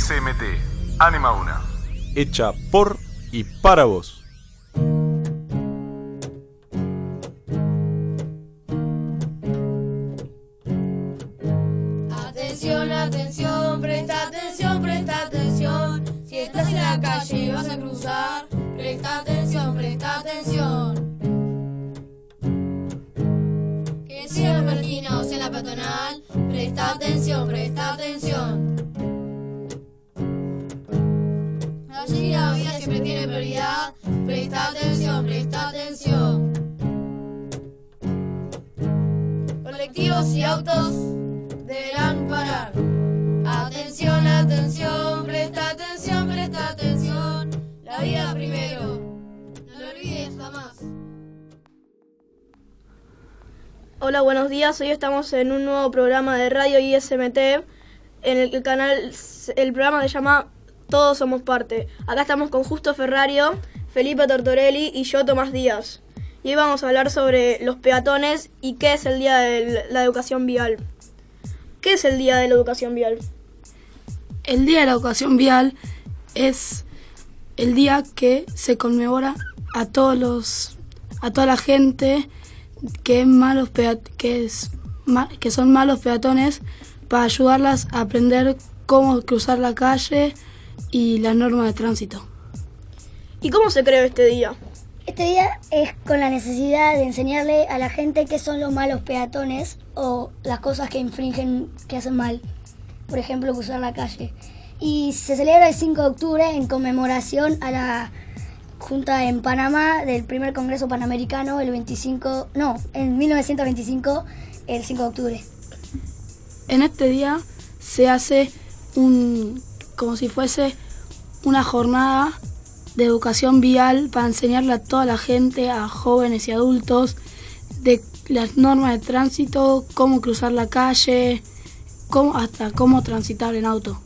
ISMT, Anima Una. Hecha por y para vos. Atención, atención, presta atención, presta atención. Si estás en la calle y vas a cruzar, presta atención, presta atención. Que sea en la marquina o sea en la peatonal, presta atención, autos deberán parar. Atención, atención, presta atención, presta atención. La vida primero. No lo olvides jamás. Hola, buenos días. Hoy estamos en un nuevo programa de radio ISMT. En el canal, el programa se llama Todos Somos Parte. Acá estamos con Justo Ferrario, Felipe Tortorelli y yo, Tomás Díaz. Y hoy vamos a hablar sobre los peatones y qué es el Día de la Educación Vial. ¿Qué es el Día de la Educación Vial? El Día de la Educación Vial es el día que se conmemora a todos los a toda la gente que es malos que es que son malos peatones para ayudarlas a aprender cómo cruzar la calle y las normas de tránsito. ¿Y cómo se creó este día? Este día es con la necesidad de enseñarle a la gente qué son los malos peatones o las cosas que infringen, que hacen mal. Por ejemplo, cruzar la calle. Y se celebra el 5 de octubre en conmemoración a la Junta en Panamá del primer Congreso Panamericano el 25, no, en 1925, el 5 de octubre. En este día se hace un como si fuese una jornada de educación vial para enseñarle a toda la gente, a jóvenes y adultos, de las normas de tránsito, cómo cruzar la calle, cómo, hasta cómo transitar en auto.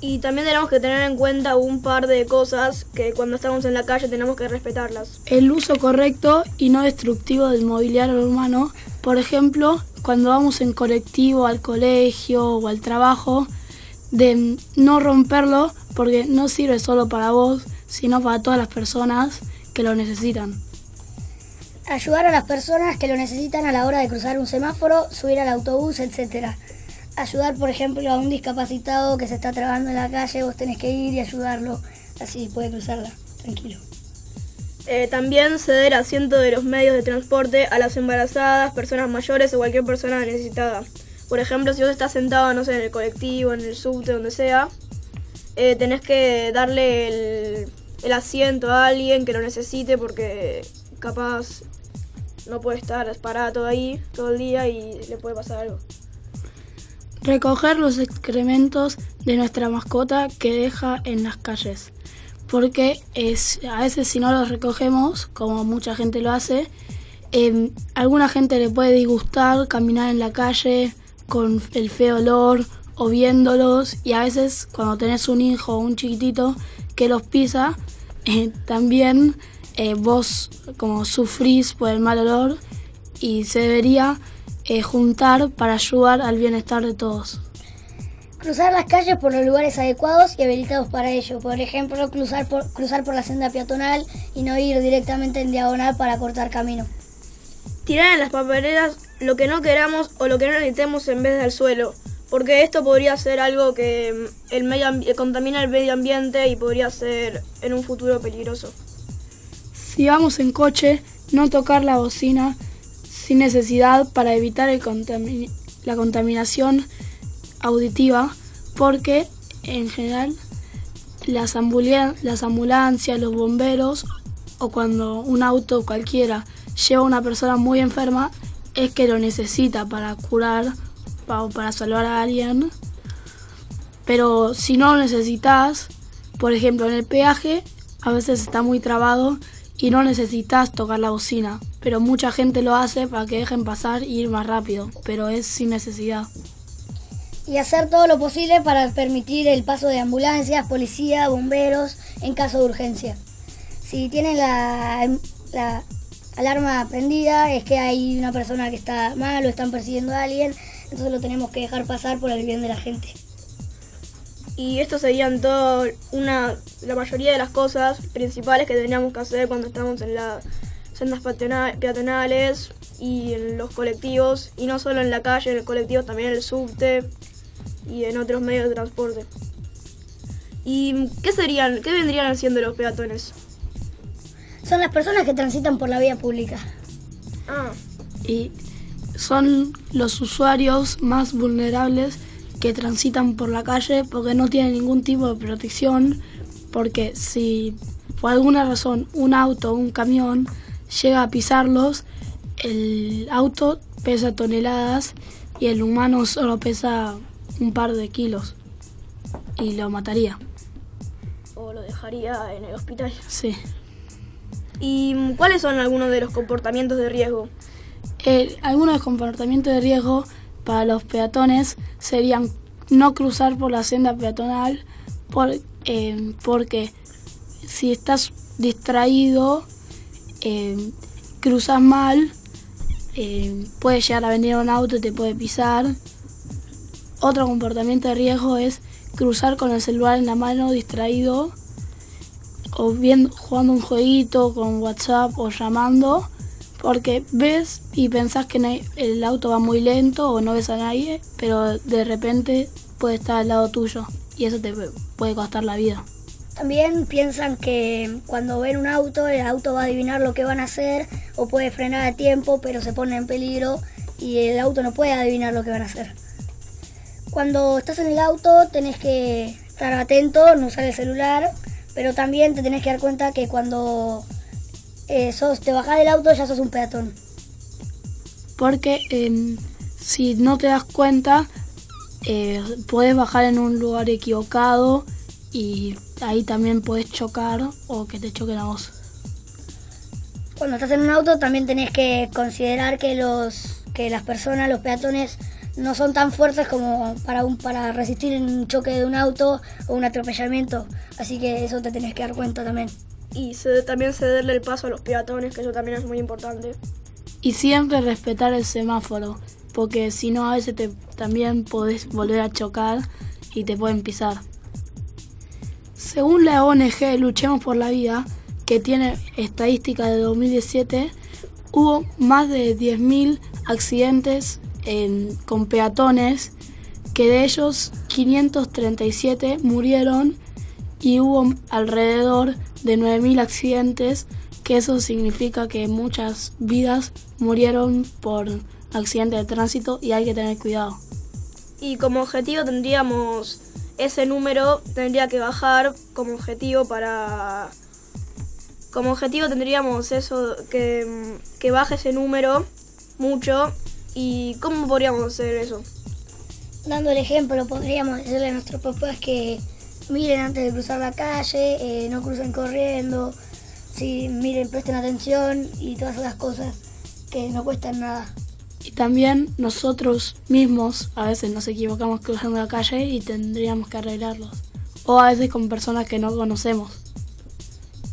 Y también tenemos que tener en cuenta un par de cosas que cuando estamos en la calle tenemos que respetarlas. El uso correcto y no destructivo del mobiliario urbano, por ejemplo, cuando vamos en colectivo al colegio o al trabajo, de no romperlo porque no sirve solo para vos, sino para todas las personas que lo necesitan. Ayudar a las personas que lo necesitan a la hora de cruzar un semáforo, subir al autobús, etc. Ayudar, por ejemplo, a un discapacitado que se está trabando en la calle, vos tenés que ir y ayudarlo, así puede cruzarla, tranquilo. Eh, también ceder asiento de los medios de transporte a las embarazadas, personas mayores o cualquier persona necesitada. Por ejemplo, si vos estás sentado, no sé, en el colectivo, en el subte, donde sea, eh, tenés que darle el, asiento a alguien que lo necesite porque capaz no puede estar parado ahí todo el día y le puede pasar algo. Recoger los excrementos de nuestra mascota que deja en las calles. Porque es, a veces si no los recogemos, como mucha gente lo hace, eh, alguna gente le puede disgustar caminar en la calle con el feo olor o viéndolos y a veces cuando tenés un hijo o un chiquitito que los pisa, eh, también eh, vos como sufrís por el mal olor y se debería eh, juntar para ayudar al bienestar de todos. Cruzar las calles por los lugares adecuados y habilitados para ello. Por ejemplo, cruzar por, cruzar por la senda peatonal y no ir directamente en diagonal para cortar camino. Tirar en las papeleras lo que no queramos o lo que no necesitemos en vez del suelo, porque esto podría ser algo que mm, el medio ambi- contamina el medio ambiente y podría ser en un futuro peligroso. Si vamos en coche, no tocar la bocina sin necesidad para evitar la contaminación auditiva, porque en general las, ambulia- las ambulancias, los bomberos o cuando un auto cualquiera lleva a una persona muy enferma, es que lo necesita para curar para salvar a alguien. Pero si no lo necesitas, por ejemplo en el peaje, a veces está muy trabado y no necesitas tocar la bocina. Pero mucha gente lo hace para que dejen pasar y ir más rápido, pero es sin necesidad. Y hacer todo lo posible para permitir el paso de ambulancias, policía, bomberos en caso de urgencia. Si tienen la, la alarma prendida es que hay una persona que está mal o están persiguiendo a alguien, entonces lo tenemos que dejar pasar por el bien de la gente. Y esto serían todo una la mayoría de las cosas principales que tendríamos que hacer cuando estamos en las sendas peatona- peatonales y en los colectivos y no solo en la calle, en el colectivo también en el subte y en otros medios de transporte. ¿Y qué serían, qué vendrían haciendo los peatones? Son las personas que transitan por la vía pública. Ah, y son los usuarios más vulnerables que transitan por la calle porque no tienen ningún tipo de protección, porque si por alguna razón un auto o un camión llega a pisarlos, el auto pesa toneladas y el humano solo pesa un par de kilos y lo mataría. o lo dejaría en el hospital. Sí. ¿Y cuáles son algunos de los comportamientos de riesgo? Eh, algunos comportamientos de riesgo para los peatones serían no cruzar por la senda peatonal eh, porque si estás distraído, eh, cruzas mal, eh, puede llegar a venir un auto y te puede pisar. Otro comportamiento de riesgo es cruzar con el celular en la mano distraído o bien jugando un jueguito con WhatsApp o llamando porque ves y pensás que el auto va muy lento o no ves a nadie, pero de repente puede estar al lado tuyo y eso te puede costar la vida. También piensan que cuando ven un auto, el auto va a adivinar lo que van a hacer o puede frenar a tiempo, pero se pone en peligro y el auto no puede adivinar lo que van a hacer. Cuando estás en el auto tenés que estar atento, no usar el celular, pero también te tenés que dar cuenta que cuando eh, sos, te bajás del auto ya sos un peatón. Porque em, si no te das cuenta, eh, puedes bajar en un lugar equivocado y ahí también puedes chocar o que te choquen a vos. Cuando estás en un auto también tenés que considerar que los que las personas, los peatones, no son tan fuertes como para un, para resistir un choque de un auto o un atropellamiento. Así que eso te tenés que dar cuenta también. Y también cederle el paso a los peatones, que eso también es muy importante. Y siempre respetar el semáforo, porque si no a veces te, también podés volver a chocar y te pueden pisar. Según la ONG Luchemos por la Vida, que tiene estadística de 2017, hubo más de 10.000 accidentes en- con peatones, que de ellos 537 murieron y hubo alrededor de 9.000 accidentes, que eso significa que muchas vidas murieron por accidentes de tránsito y hay que tener cuidado. Y como objetivo tendríamos ese número, tendría que bajar como objetivo para... Como objetivo tendríamos eso, que, que baje ese número mucho. ¿Y cómo podríamos hacer eso? Dando el ejemplo, podríamos decirle a nuestros papás que miren antes de cruzar la calle, eh, no crucen corriendo, sí, miren, presten atención y todas esas cosas que no cuestan nada. Y también nosotros mismos a veces nos equivocamos cruzando la calle y tendríamos que arreglarlos. O a veces con personas que no conocemos.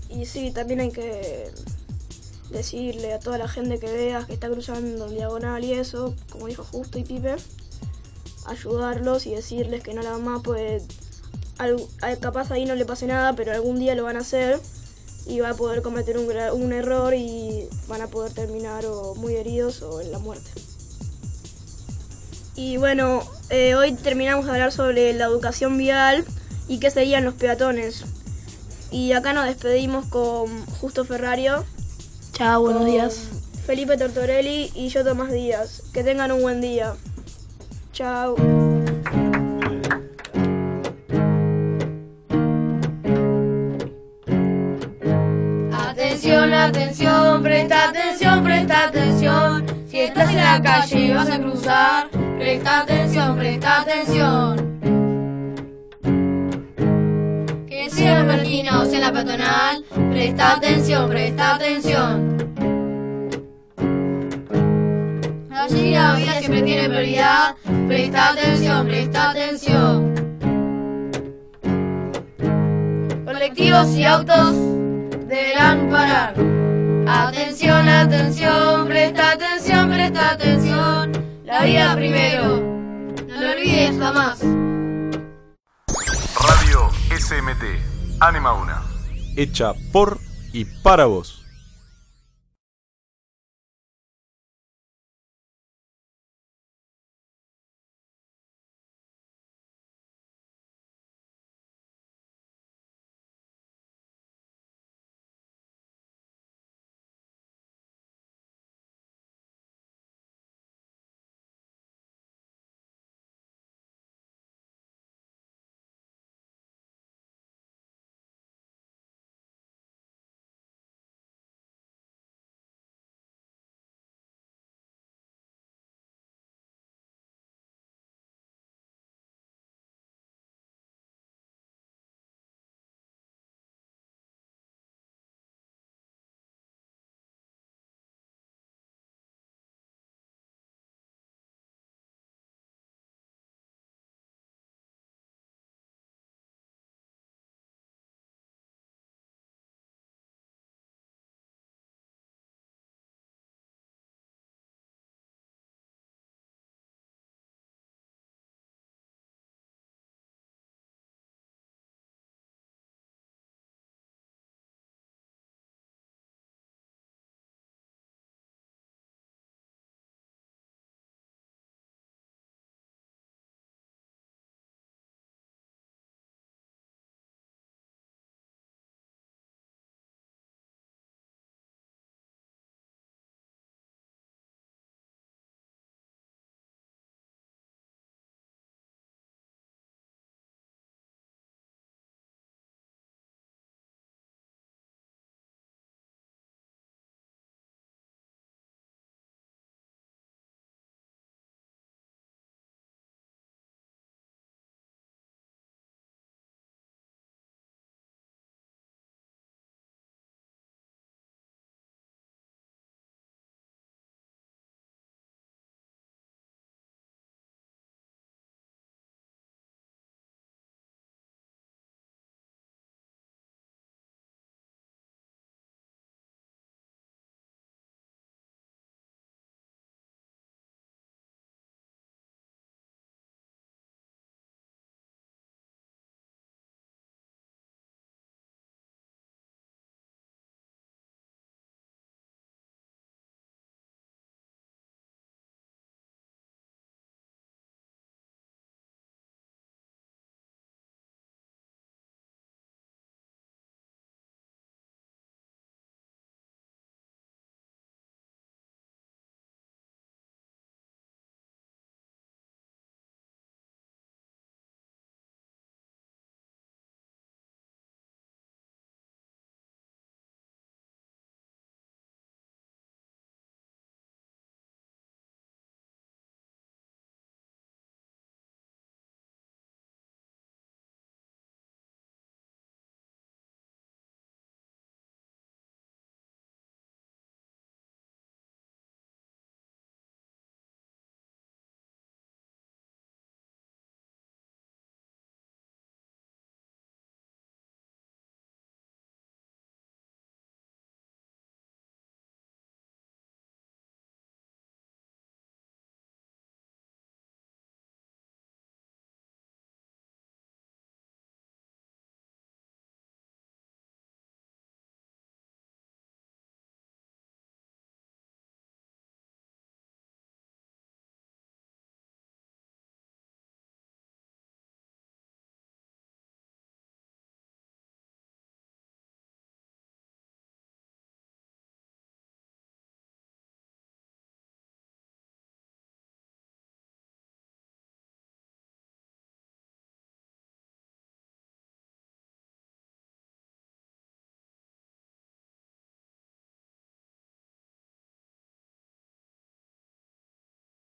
Y sí, también hay que decirle a toda la gente que veas que está cruzando en diagonal y eso, como dijo Justo y Pipe, ayudarlos y decirles que no la mamá pues al- al- capaz ahí no le pase nada, pero algún día lo van a hacer y va a poder cometer un, un error y van a poder terminar o muy heridos o en la muerte. Y bueno, eh, hoy terminamos de hablar sobre la educación vial y qué serían los peatones. Y acá nos despedimos con Justo Ferrario, Chao, buenos días. Felipe Tortorelli y yo Tomás Díaz. Que tengan un buen día. Chao. Atención, presta atención, presta atención. Si estás en la calle y vas a cruzar, presta atención, presta atención. Que sea en la esquina o sea en la peatonal, presta atención, presta atención. Allí la vida siempre tiene prioridad, presta atención, presta atención. Colectivos y autos deberán parar. Atención, atención, presta atención, presta atención. La vida primero, no lo olvides jamás. SMT, Anima una. Hecha por y para vos.